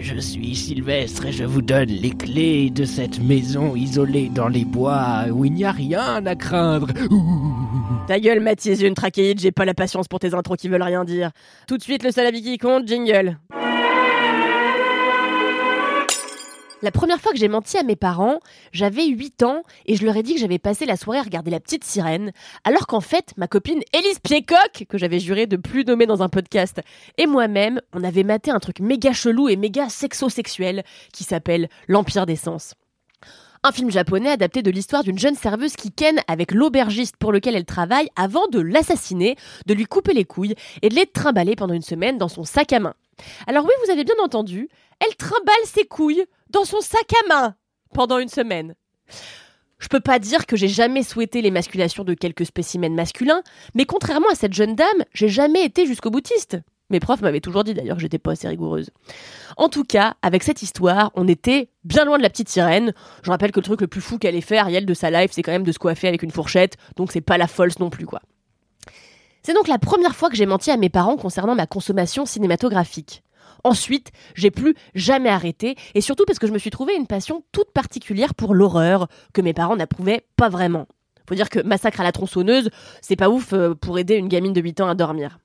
Je suis Sylvestre et je vous donne les clés de cette maison isolée dans les bois où il n'y a rien à craindre. Ta gueule, Mathis, une trachéite, j'ai pas la patience pour tes intros qui veulent rien dire. Tout de suite, le seul avis qui compte, jingle. La première fois que j'ai menti à mes parents, j'avais 8 ans et je leur ai dit que j'avais passé la soirée à regarder La Petite Sirène, alors qu'en fait, ma copine Élise Piécock, que j'avais juré de plus nommer dans un podcast, et moi-même, on avait maté un truc méga chelou et méga sexo-sexuel qui s'appelle L'Empire des Sens. Un film japonais adapté de l'histoire d'une jeune serveuse qui ken avec l'aubergiste pour lequel elle travaille avant de l'assassiner, de lui couper les couilles et de les trimballer pendant une semaine dans son sac à main. Alors oui, vous avez bien entendu, elle trimballe ses couilles dans son sac à main pendant une semaine. Je peux pas dire que j'ai jamais souhaité l'émasculation de quelques spécimens masculins, mais contrairement à cette jeune dame, j'ai jamais été jusqu'au boutiste. Mes profs m'avaient toujours dit d'ailleurs que j'étais pas assez rigoureuse. En tout cas, avec cette histoire, on était bien loin de la petite sirène. Je rappelle que le truc le plus fou qu'elle ait fait, Ariel, de sa life, c'est quand même de se coiffer avec une fourchette, donc c'est pas la false non plus, quoi. C'est donc la première fois que j'ai menti à mes parents concernant ma consommation cinématographique. Ensuite, j'ai plus jamais arrêté, et surtout parce que je me suis trouvé une passion toute particulière pour l'horreur, que mes parents n'approuvaient pas vraiment. Faut dire que Massacre à la tronçonneuse, c'est pas ouf euh, pour aider une gamine de 8 ans à dormir.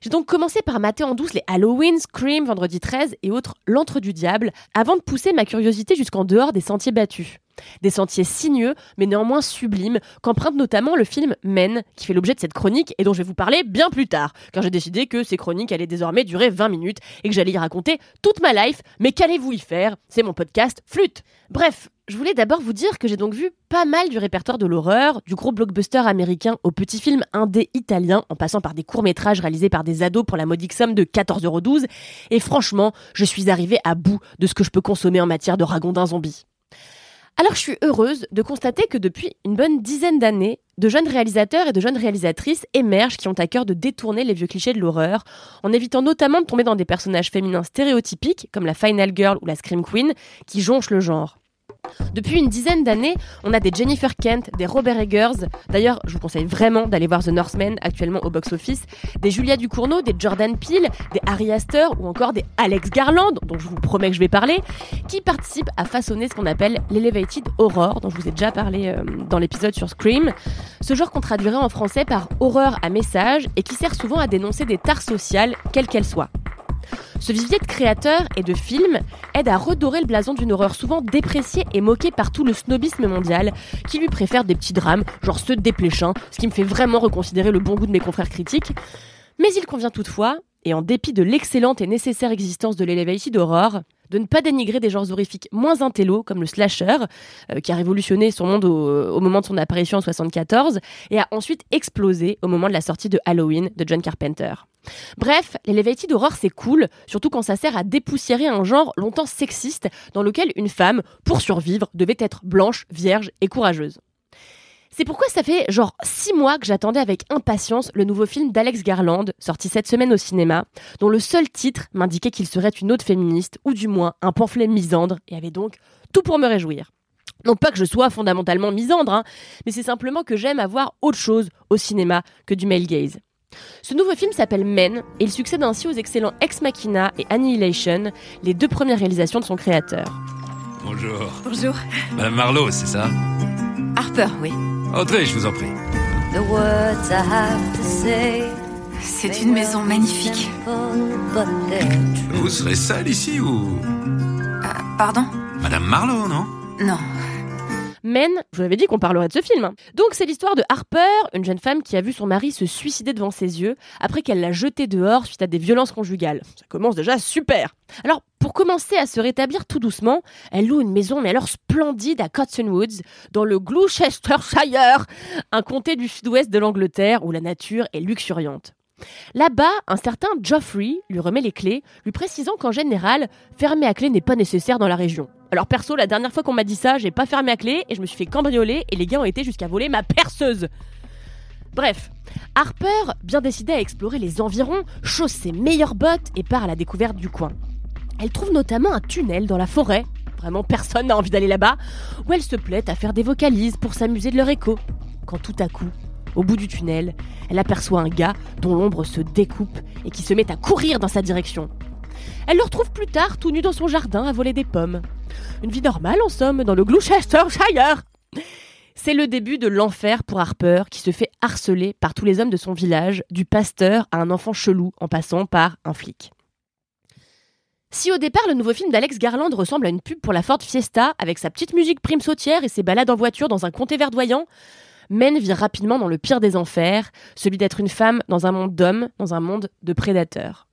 J'ai donc commencé par mater en douce les Halloween, Scream, Vendredi 13 et autres L'Antre du Diable, avant de pousser ma curiosité jusqu'en dehors des sentiers battus. Des sentiers sinueux, mais néanmoins sublimes, qu'emprunte notamment le film Men, qui fait l'objet de cette chronique et dont je vais vous parler bien plus tard, car j'ai décidé que ces chroniques allaient désormais durer 20 minutes et que j'allais y raconter toute ma life, mais qu'allez-vous y faire? C'est mon podcast Flûte Bref, je voulais d'abord vous dire que j'ai donc vu pas mal du répertoire de l'horreur, du gros blockbuster américain au petit film indé italien, en passant par des courts-métrages réalisés par des ados pour la modique somme de 14,12€, et franchement, je suis arrivée à bout de ce que je peux consommer en matière de ragondins zombies. Alors je suis heureuse de constater que depuis une bonne dizaine d'années, de jeunes réalisateurs et de jeunes réalisatrices émergent qui ont à cœur de détourner les vieux clichés de l'horreur, en évitant notamment de tomber dans des personnages féminins stéréotypiques, comme la Final Girl ou la Scream Queen, qui jonchent le genre. Depuis une dizaine d'années, on a des Jennifer Kent, des Robert Eggers. D'ailleurs, je vous conseille vraiment d'aller voir The Northman actuellement au box-office. Des Julia Ducournau, des Jordan Peele, des Harry Astor ou encore des Alex Garland, dont je vous promets que je vais parler, qui participent à façonner ce qu'on appelle l'Elevated Horror, dont je vous ai déjà parlé euh, dans l'épisode sur Scream. Ce genre qu'on traduirait en français par horreur à message et qui sert souvent à dénoncer des tares sociales, quelles qu'elles soient. Ce vivier de créateurs et de films aide à redorer le blason d'une horreur souvent dépréciée et moquée par tout le snobisme mondial, qui lui préfère des petits drames, genre ceux de Desplechin, ce qui me fait vraiment reconsidérer le bon goût de mes confrères critiques. Mais il convient toutefois, et en dépit de l'excellente et nécessaire existence de l'Elevated Horror, de ne pas dénigrer des genres horrifiques moins intello, comme le slasher, euh, qui a révolutionné son monde au, moment de son apparition en 74, et a ensuite explosé au moment de la sortie de Halloween de John Carpenter. Bref, l'Elevated Horror c'est cool, surtout quand ça sert à dépoussiérer un genre longtemps sexiste dans lequel une femme, pour survivre, devait être blanche, vierge et courageuse. C'est pourquoi ça fait genre 6 mois que j'attendais avec impatience le nouveau film d'Alex Garland, sorti cette semaine au cinéma, dont le seul titre m'indiquait qu'il serait une autre féministe, ou du moins un pamphlet misandre, et avait donc tout pour me réjouir. Non pas que je sois fondamentalement misandre, hein, mais c'est simplement que j'aime avoir autre chose au cinéma que du male gaze. Ce nouveau film s'appelle Men et il succède ainsi aux excellents Ex Machina et Annihilation, les deux premières réalisations de son créateur. Bonjour. Bonjour. Madame Marlowe, c'est ça? Harper, oui. Entrez, je vous en prie. The words I have to say. C'est une maison magnifique. Vous serez seule ici ou... Euh, pardon? Madame Marlowe, non? Non. Men, je vous avais dit qu'on parlerait de ce film. Donc c'est l'histoire de Harper, une jeune femme qui a vu son mari se suicider devant ses yeux après qu'elle l'a jeté dehors suite à des violences conjugales. Ça commence déjà super. Alors pour commencer à se rétablir tout doucement, elle loue une maison mais alors splendide à Cottonwoods, dans le Gloucestershire, un comté du sud-ouest de l'Angleterre où la nature est luxuriante. Là-bas, un certain Geoffrey lui remet les clés, lui précisant qu'en général, fermer à clé n'est pas nécessaire dans la région. Alors perso, la dernière fois qu'on m'a dit ça, j'ai pas fermé à clé et je me suis fait cambrioler et les gars ont été jusqu'à voler ma perceuse. Bref, Harper, bien décidée à explorer les environs, chausse ses meilleures bottes et part à la découverte du coin. Elle trouve notamment un tunnel dans la forêt, vraiment personne n'a envie d'aller là-bas, où elle se plaît à faire des vocalises pour s'amuser de leur écho. Quand tout à coup, au bout du tunnel, elle aperçoit un gars dont l'ombre se découpe et qui se met à courir dans sa direction. Elle le retrouve plus tard tout nu dans son jardin à voler des pommes. Une vie normale en somme dans le Gloucestershire. C'est le début de l'enfer pour Harper qui se fait harceler par tous les hommes de son village, du pasteur à un enfant chelou en passant par un flic. Si au départ le nouveau film d'Alex Garland ressemble à une pub pour la Ford Fiesta avec sa petite musique prime sautière et ses balades en voiture dans un comté verdoyant, Men vit rapidement dans le pire des enfers, celui d'être une femme dans un monde d'hommes, dans un monde de prédateurs.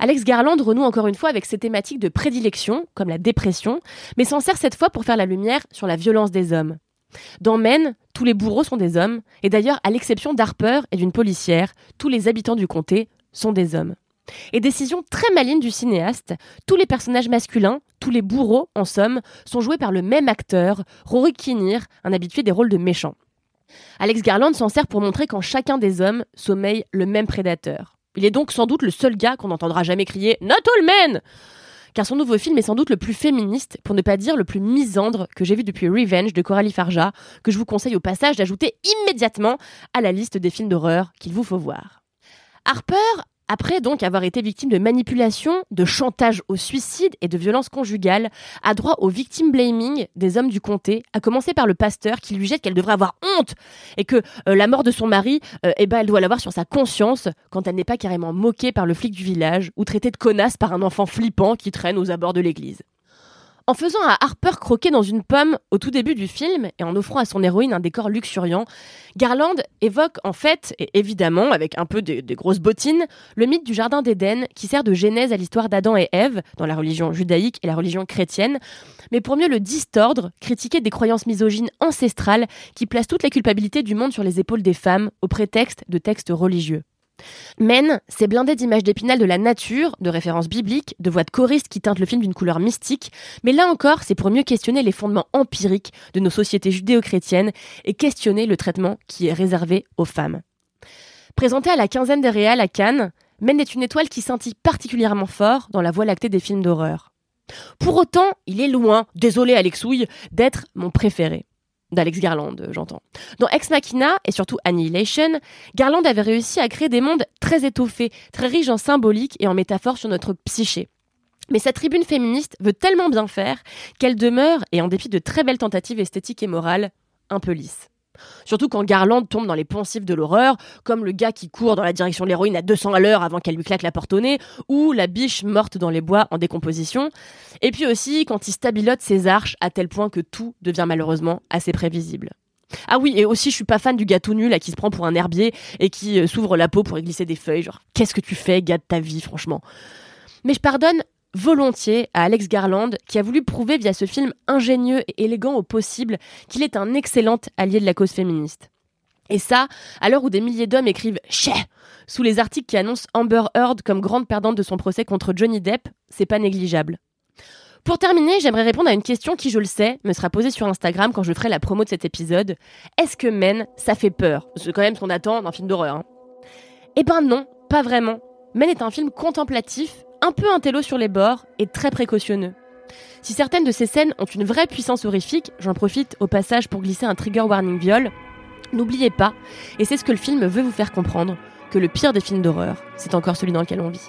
Alex Garland renoue encore une fois avec ses thématiques de prédilection, comme la dépression, mais s'en sert cette fois pour faire la lumière sur la violence des hommes. Dans Men, tous les bourreaux sont des hommes, et d'ailleurs, à l'exception d'Harper et d'une policière, tous les habitants du comté sont des hommes. Et décision très maligne du cinéaste, tous les personnages masculins, tous les bourreaux, en somme, sont joués par le même acteur, Rory Kinnear, un habitué des rôles de méchants. Alex Garland s'en sert pour montrer qu'en chacun des hommes sommeille le même prédateur. Il est donc sans doute le seul gars qu'on n'entendra jamais crier Not all men car son nouveau film est sans doute le plus féministe, pour ne pas dire le plus misandre que j'ai vu depuis Revenge de Coralie Farja, que je vous conseille au passage d'ajouter immédiatement à la liste des films d'horreur qu'il vous faut voir. Harper après donc avoir été victime de manipulation, de chantage au suicide et de violences conjugales, a droit au victim blaming des hommes du comté, à commencer par le pasteur qui lui jette qu'elle devrait avoir honte et que euh, la mort de son mari, euh, eh ben, elle doit l'avoir sur sa conscience quand elle n'est pas carrément moquée par le flic du village ou traitée de connasse par un enfant flippant qui traîne aux abords de l'église. En faisant à Harper croquer dans une pomme au tout début du film et en offrant à son héroïne un décor luxuriant, Garland évoque en fait, et évidemment avec un peu des, grosses bottines, le mythe du Jardin d'Éden qui sert de genèse à l'histoire d'Adam et Ève dans la religion judaïque et la religion chrétienne, mais pour mieux le distordre, critiquer des croyances misogynes ancestrales qui placent toute la culpabilité du monde sur les épaules des femmes au prétexte de textes religieux. Men, c'est blindé d'images d'épinal de la nature, de références bibliques, de voix de choristes qui teintent le film d'une couleur mystique, mais là encore, c'est pour mieux questionner les fondements empiriques de nos sociétés judéo-chrétiennes et questionner le traitement qui est réservé aux femmes. Présenté à la quinzaine des réals à Cannes, Men est une étoile qui scintille particulièrement fort dans la voie lactée des films d'horreur. Pour autant, il est loin, désolé Alexouille, d'être mon préféré d'Alex Garland, j'entends. Dans Ex Machina et surtout Annihilation, Garland avait réussi à créer des mondes très étoffés, très riches en symboliques et en métaphores sur notre psyché. Mais sa tribune féministe veut tellement bien faire qu'elle demeure, et en dépit de très belles tentatives esthétiques et morales, un peu lisse. Surtout quand Garland tombe dans les poncifs de l'horreur, comme le gars qui court dans la direction de l'héroïne à 200 à l'heure avant qu'elle lui claque la porte au nez, ou la biche morte dans les bois en décomposition. Et puis aussi quand il stabilote ses arches à tel point que tout devient malheureusement assez prévisible. Ah oui, et aussi je suis pas fan du tout nul qui se prend pour un herbier et qui euh, s'ouvre la peau pour y glisser des feuilles. Genre, qu'est-ce que tu fais, gars de ta vie, franchement? Mais je pardonne volontiers à Alex Garland, qui a voulu prouver via ce film ingénieux et élégant au possible qu'il est un excellent allié de la cause féministe. Et ça, à l'heure où des milliers d'hommes écrivent Chais sous les articles qui annoncent Amber Heard comme grande perdante de son procès contre Johnny Depp, c'est pas négligeable. Pour terminer, j'aimerais répondre à une question qui, je le sais, me sera posée sur Instagram quand je ferai la promo de cet épisode. Est-ce que Men, ça fait peur? C'est quand même ce qu'on attend d'un film d'horreur. Hein. Eh ben non, pas vraiment. Men est un film contemplatif un peu intello sur les bords et très précautionneux. Si certaines de ces scènes ont une vraie puissance horrifique, j'en profite au passage pour glisser un trigger warning viol, n'oubliez pas, et c'est ce que le film veut vous faire comprendre, que le pire des films d'horreur, c'est encore celui dans lequel on vit.